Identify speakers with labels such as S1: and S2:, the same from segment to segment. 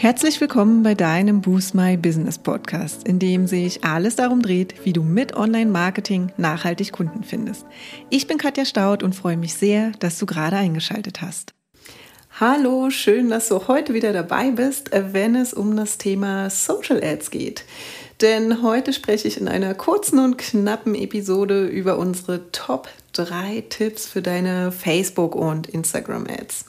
S1: Herzlich willkommen bei deinem Boost My Business Podcast, in dem sich alles darum dreht, wie du mit Online-Marketing nachhaltig Kunden findest. Ich bin Katja Staud und freue mich sehr, dass du gerade eingeschaltet hast. Hallo, schön, dass du heute wieder dabei bist, wenn es um das Thema Social Ads geht. Denn heute spreche ich in einer kurzen und knappen Episode über unsere Top 3 Tipps für deine Facebook- und Instagram-Ads.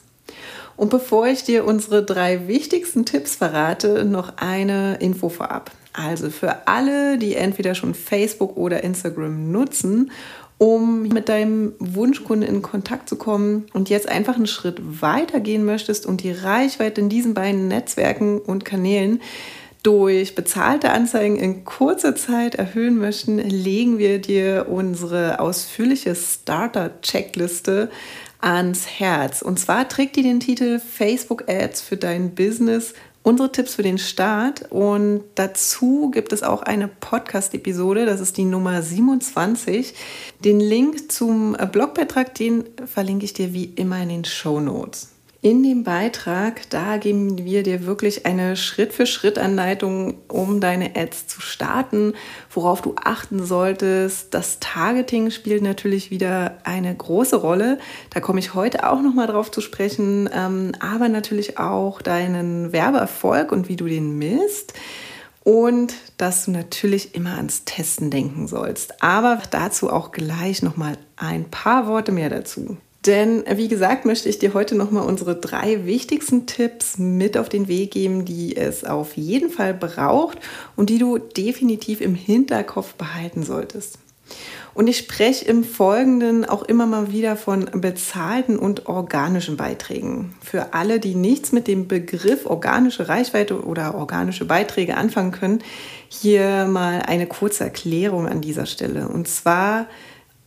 S1: Und bevor ich dir unsere drei wichtigsten Tipps verrate, noch eine Info vorab. Also für alle, die entweder schon Facebook oder Instagram nutzen, um mit deinem Wunschkunden in Kontakt zu kommen und jetzt einfach einen Schritt weiter gehen möchtest und die Reichweite in diesen beiden Netzwerken und Kanälen durch bezahlte Anzeigen in kurzer Zeit erhöhen möchten, legen wir dir unsere ausführliche Starter-Checkliste ans Herz. Und zwar trägt die den Titel Facebook Ads für dein Business. Unsere Tipps für den Start. Und dazu gibt es auch eine Podcast-Episode, das ist die Nummer 27. Den Link zum Blogbeitrag, den verlinke ich dir wie immer in den Show Notes. In dem Beitrag, da geben wir dir wirklich eine Schritt-für-Schritt-Anleitung, um deine Ads zu starten, worauf du achten solltest. Das Targeting spielt natürlich wieder eine große Rolle. Da komme ich heute auch nochmal drauf zu sprechen, ähm, aber natürlich auch deinen Werbeerfolg und wie du den misst. Und dass du natürlich immer ans Testen denken sollst. Aber dazu auch gleich nochmal ein paar Worte mehr dazu. Denn wie gesagt, möchte ich dir heute nochmal unsere drei wichtigsten Tipps mit auf den Weg geben, die es auf jeden Fall braucht und die du definitiv im Hinterkopf behalten solltest. Und ich spreche im Folgenden auch immer mal wieder von bezahlten und organischen Beiträgen. Für alle, die nichts mit dem Begriff organische Reichweite oder organische Beiträge anfangen können, hier mal eine kurze Erklärung an dieser Stelle. Und zwar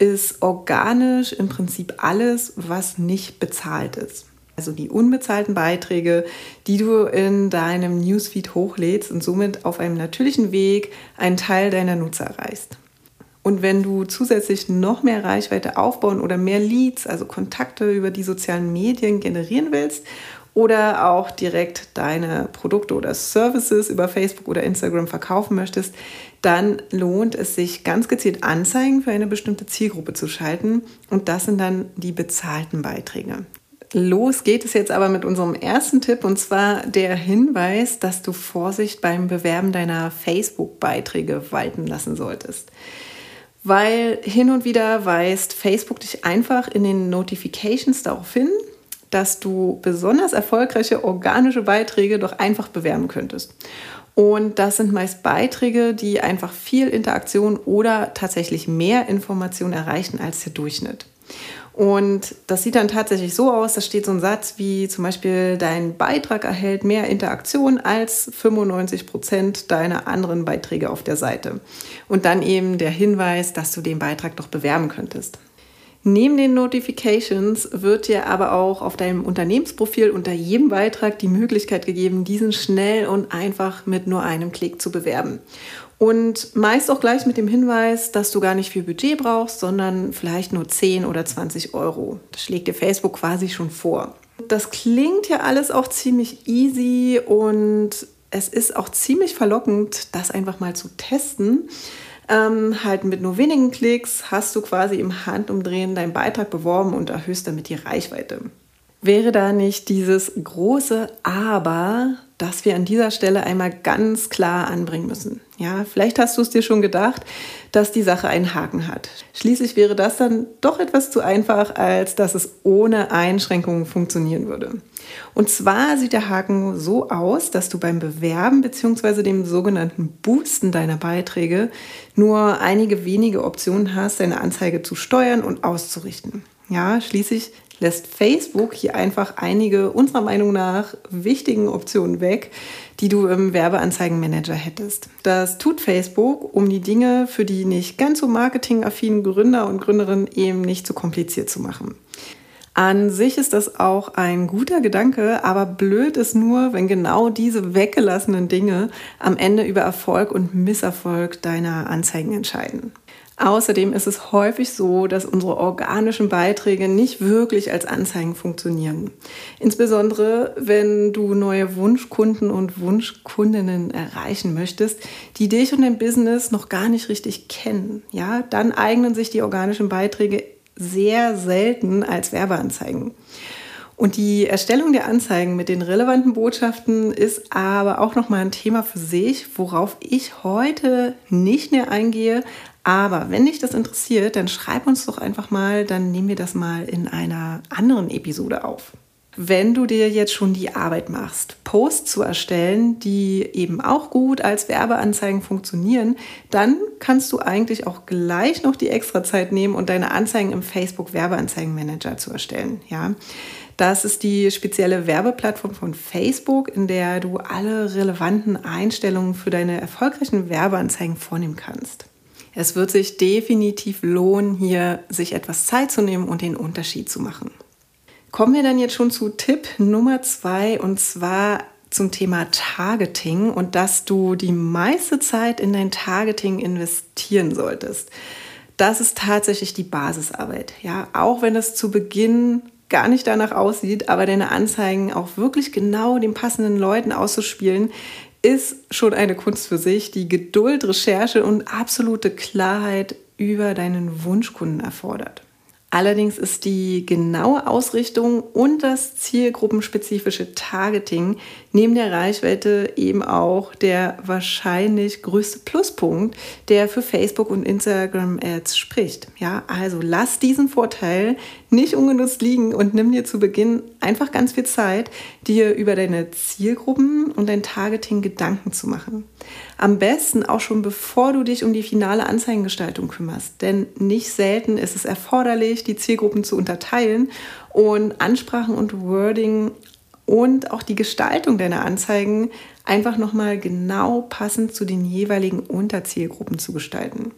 S1: ist organisch im Prinzip alles, was nicht bezahlt ist. Also die unbezahlten Beiträge, die du in deinem Newsfeed hochlädst und somit auf einem natürlichen Weg einen Teil deiner Nutzer erreichst. Und wenn du zusätzlich noch mehr Reichweite aufbauen oder mehr Leads, also Kontakte über die sozialen Medien generieren willst oder auch direkt deine Produkte oder Services über Facebook oder Instagram verkaufen möchtest, dann lohnt es sich ganz gezielt Anzeigen für eine bestimmte Zielgruppe zu schalten und das sind dann die bezahlten Beiträge. Los geht es jetzt aber mit unserem ersten Tipp und zwar der Hinweis, dass du Vorsicht beim Bewerben deiner Facebook-Beiträge walten lassen solltest. Weil hin und wieder weist Facebook dich einfach in den Notifications darauf hin, dass du besonders erfolgreiche organische Beiträge doch einfach bewerben könntest. Und das sind meist Beiträge, die einfach viel Interaktion oder tatsächlich mehr Information erreichen als der Durchschnitt. Und das sieht dann tatsächlich so aus, da steht so ein Satz wie zum Beispiel, dein Beitrag erhält mehr Interaktion als 95 Prozent deiner anderen Beiträge auf der Seite. Und dann eben der Hinweis, dass du den Beitrag doch bewerben könntest. Neben den Notifications wird dir aber auch auf deinem Unternehmensprofil unter jedem Beitrag die Möglichkeit gegeben, diesen schnell und einfach mit nur einem Klick zu bewerben. Und meist auch gleich mit dem Hinweis, dass du gar nicht viel Budget brauchst, sondern vielleicht nur 10 oder 20 Euro. Das schlägt dir Facebook quasi schon vor. Das klingt ja alles auch ziemlich easy und es ist auch ziemlich verlockend, das einfach mal zu testen. Ähm, halt mit nur wenigen Klicks hast du quasi im Handumdrehen deinen Beitrag beworben und erhöhst damit die Reichweite. Wäre da nicht dieses große Aber, das wir an dieser Stelle einmal ganz klar anbringen müssen? Ja, vielleicht hast du es dir schon gedacht, dass die Sache einen Haken hat. Schließlich wäre das dann doch etwas zu einfach, als dass es ohne Einschränkungen funktionieren würde. Und zwar sieht der Haken so aus, dass du beim Bewerben bzw. dem sogenannten Boosten deiner Beiträge nur einige wenige Optionen hast, deine Anzeige zu steuern und auszurichten. Ja, schließlich lässt Facebook hier einfach einige unserer Meinung nach wichtigen Optionen weg, die du im Werbeanzeigenmanager hättest. Das tut Facebook, um die Dinge für die nicht ganz so marketingaffinen Gründer und Gründerinnen eben nicht so kompliziert zu machen. An sich ist das auch ein guter Gedanke, aber blöd ist nur, wenn genau diese weggelassenen Dinge am Ende über Erfolg und Misserfolg deiner Anzeigen entscheiden. Außerdem ist es häufig so, dass unsere organischen Beiträge nicht wirklich als Anzeigen funktionieren. Insbesondere, wenn du neue Wunschkunden und Wunschkundinnen erreichen möchtest, die dich und dein Business noch gar nicht richtig kennen. Ja, dann eignen sich die organischen Beiträge sehr selten als Werbeanzeigen. Und die Erstellung der Anzeigen mit den relevanten Botschaften ist aber auch noch mal ein Thema für sich, worauf ich heute nicht mehr eingehe, aber wenn dich das interessiert, dann schreib uns doch einfach mal, dann nehmen wir das mal in einer anderen Episode auf. Wenn du dir jetzt schon die Arbeit machst, Posts zu erstellen, die eben auch gut als Werbeanzeigen funktionieren, dann kannst du eigentlich auch gleich noch die extra Zeit nehmen und deine Anzeigen im Facebook Werbeanzeigenmanager zu erstellen. Ja, das ist die spezielle Werbeplattform von Facebook, in der du alle relevanten Einstellungen für deine erfolgreichen Werbeanzeigen vornehmen kannst. Es wird sich definitiv lohnen, hier sich etwas Zeit zu nehmen und den Unterschied zu machen. Kommen wir dann jetzt schon zu Tipp Nummer zwei und zwar zum Thema Targeting und dass du die meiste Zeit in dein Targeting investieren solltest. Das ist tatsächlich die Basisarbeit. Ja, auch wenn es zu Beginn gar nicht danach aussieht, aber deine Anzeigen auch wirklich genau den passenden Leuten auszuspielen, ist schon eine Kunst für sich, die Geduld, Recherche und absolute Klarheit über deinen Wunschkunden erfordert. Allerdings ist die genaue Ausrichtung und das zielgruppenspezifische Targeting neben der Reichweite eben auch der wahrscheinlich größte Pluspunkt, der für Facebook und Instagram Ads spricht. Ja, also lass diesen Vorteil nicht ungenutzt liegen und nimm dir zu Beginn einfach ganz viel Zeit, dir über deine Zielgruppen und dein Targeting Gedanken zu machen. Am besten auch schon bevor du dich um die finale Anzeigengestaltung kümmerst. Denn nicht selten ist es erforderlich, die Zielgruppen zu unterteilen und Ansprachen und Wording und auch die Gestaltung deiner Anzeigen einfach nochmal genau passend zu den jeweiligen Unterzielgruppen zu gestalten.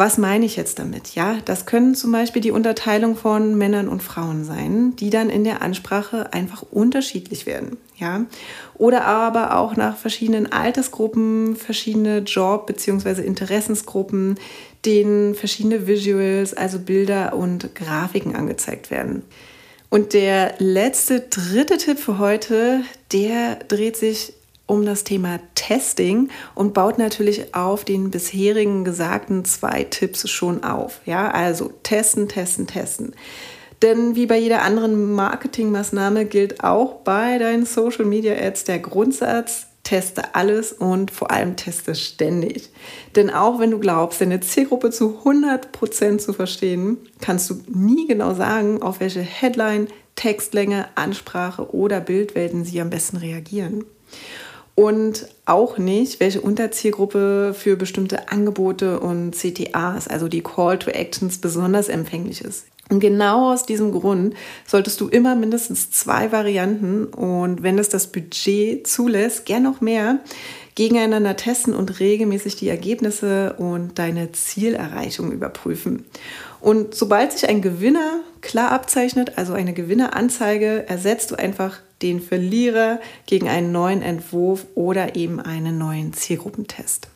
S1: Was meine ich jetzt damit? Ja, das können zum Beispiel die Unterteilung von Männern und Frauen sein, die dann in der Ansprache einfach unterschiedlich werden. Ja, oder aber auch nach verschiedenen Altersgruppen, verschiedene Job- bzw. Interessensgruppen, denen verschiedene Visuals, also Bilder und Grafiken angezeigt werden. Und der letzte, dritte Tipp für heute, der dreht sich um das Thema Testing und baut natürlich auf den bisherigen gesagten zwei Tipps schon auf. Ja, also testen, testen, testen. Denn wie bei jeder anderen Marketingmaßnahme gilt auch bei deinen Social Media Ads der Grundsatz, teste alles und vor allem teste ständig. Denn auch wenn du glaubst, deine Zielgruppe zu 100% zu verstehen, kannst du nie genau sagen, auf welche Headline, Textlänge, Ansprache oder Bildwelten sie am besten reagieren und auch nicht, welche Unterzielgruppe für bestimmte Angebote und CTAs, also die Call to Actions, besonders empfänglich ist. Und genau aus diesem Grund solltest du immer mindestens zwei Varianten und wenn es das Budget zulässt, gern noch mehr, gegeneinander testen und regelmäßig die Ergebnisse und deine Zielerreichung überprüfen. Und sobald sich ein Gewinner klar abzeichnet, also eine Gewinneranzeige, ersetzt du einfach den Verlierer gegen einen neuen Entwurf oder eben einen neuen Zielgruppentest.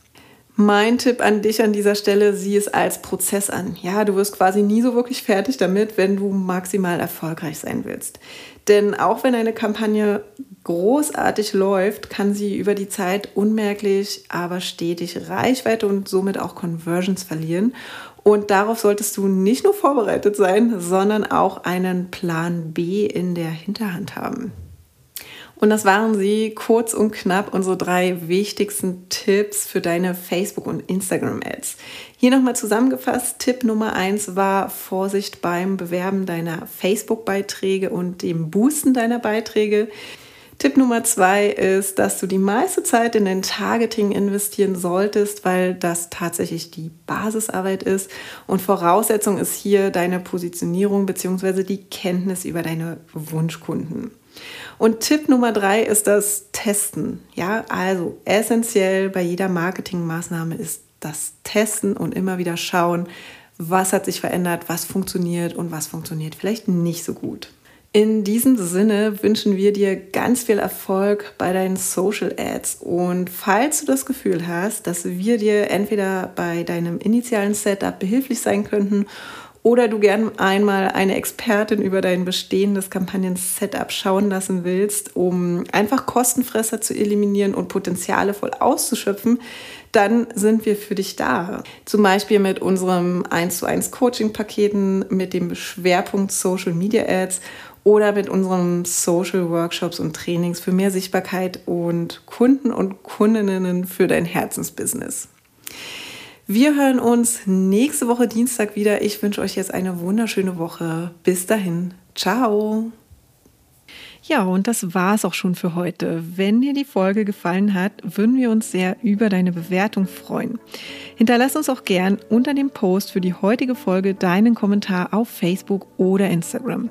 S1: Mein Tipp an dich an dieser Stelle, sieh es als Prozess an. Ja, du wirst quasi nie so wirklich fertig damit, wenn du maximal erfolgreich sein willst. Denn auch wenn eine Kampagne großartig läuft, kann sie über die Zeit unmerklich, aber stetig Reichweite und somit auch Conversions verlieren. Und darauf solltest du nicht nur vorbereitet sein, sondern auch einen Plan B in der Hinterhand haben. Und das waren sie kurz und knapp unsere drei wichtigsten Tipps für deine Facebook- und Instagram-Ads. Hier nochmal zusammengefasst, Tipp Nummer eins war Vorsicht beim Bewerben deiner Facebook-Beiträge und dem Boosten deiner Beiträge. Tipp Nummer zwei ist, dass du die meiste Zeit in dein Targeting investieren solltest, weil das tatsächlich die Basisarbeit ist. Und Voraussetzung ist hier deine Positionierung bzw. die Kenntnis über deine Wunschkunden. Und Tipp Nummer drei ist das Testen. Ja, also essentiell bei jeder Marketingmaßnahme ist das Testen und immer wieder schauen, was hat sich verändert, was funktioniert und was funktioniert vielleicht nicht so gut. In diesem Sinne wünschen wir dir ganz viel Erfolg bei deinen Social Ads. Und falls du das Gefühl hast, dass wir dir entweder bei deinem initialen Setup behilflich sein könnten oder du gern einmal eine Expertin über dein bestehendes Kampagnen-Setup schauen lassen willst, um einfach Kostenfresser zu eliminieren und Potenziale voll auszuschöpfen, dann sind wir für dich da. Zum Beispiel mit unserem 1 zu 1 Coaching-Paketen mit dem Schwerpunkt Social Media Ads oder mit unseren Social Workshops und Trainings für mehr Sichtbarkeit und Kunden und Kundinnen für dein Herzensbusiness. Wir hören uns nächste Woche Dienstag wieder. Ich wünsche euch jetzt eine wunderschöne Woche. Bis dahin. Ciao. Ja, und das war es auch schon für heute. Wenn dir die Folge gefallen hat, würden wir uns sehr über deine Bewertung freuen. Hinterlass uns auch gern unter dem Post für die heutige Folge deinen Kommentar auf Facebook oder Instagram.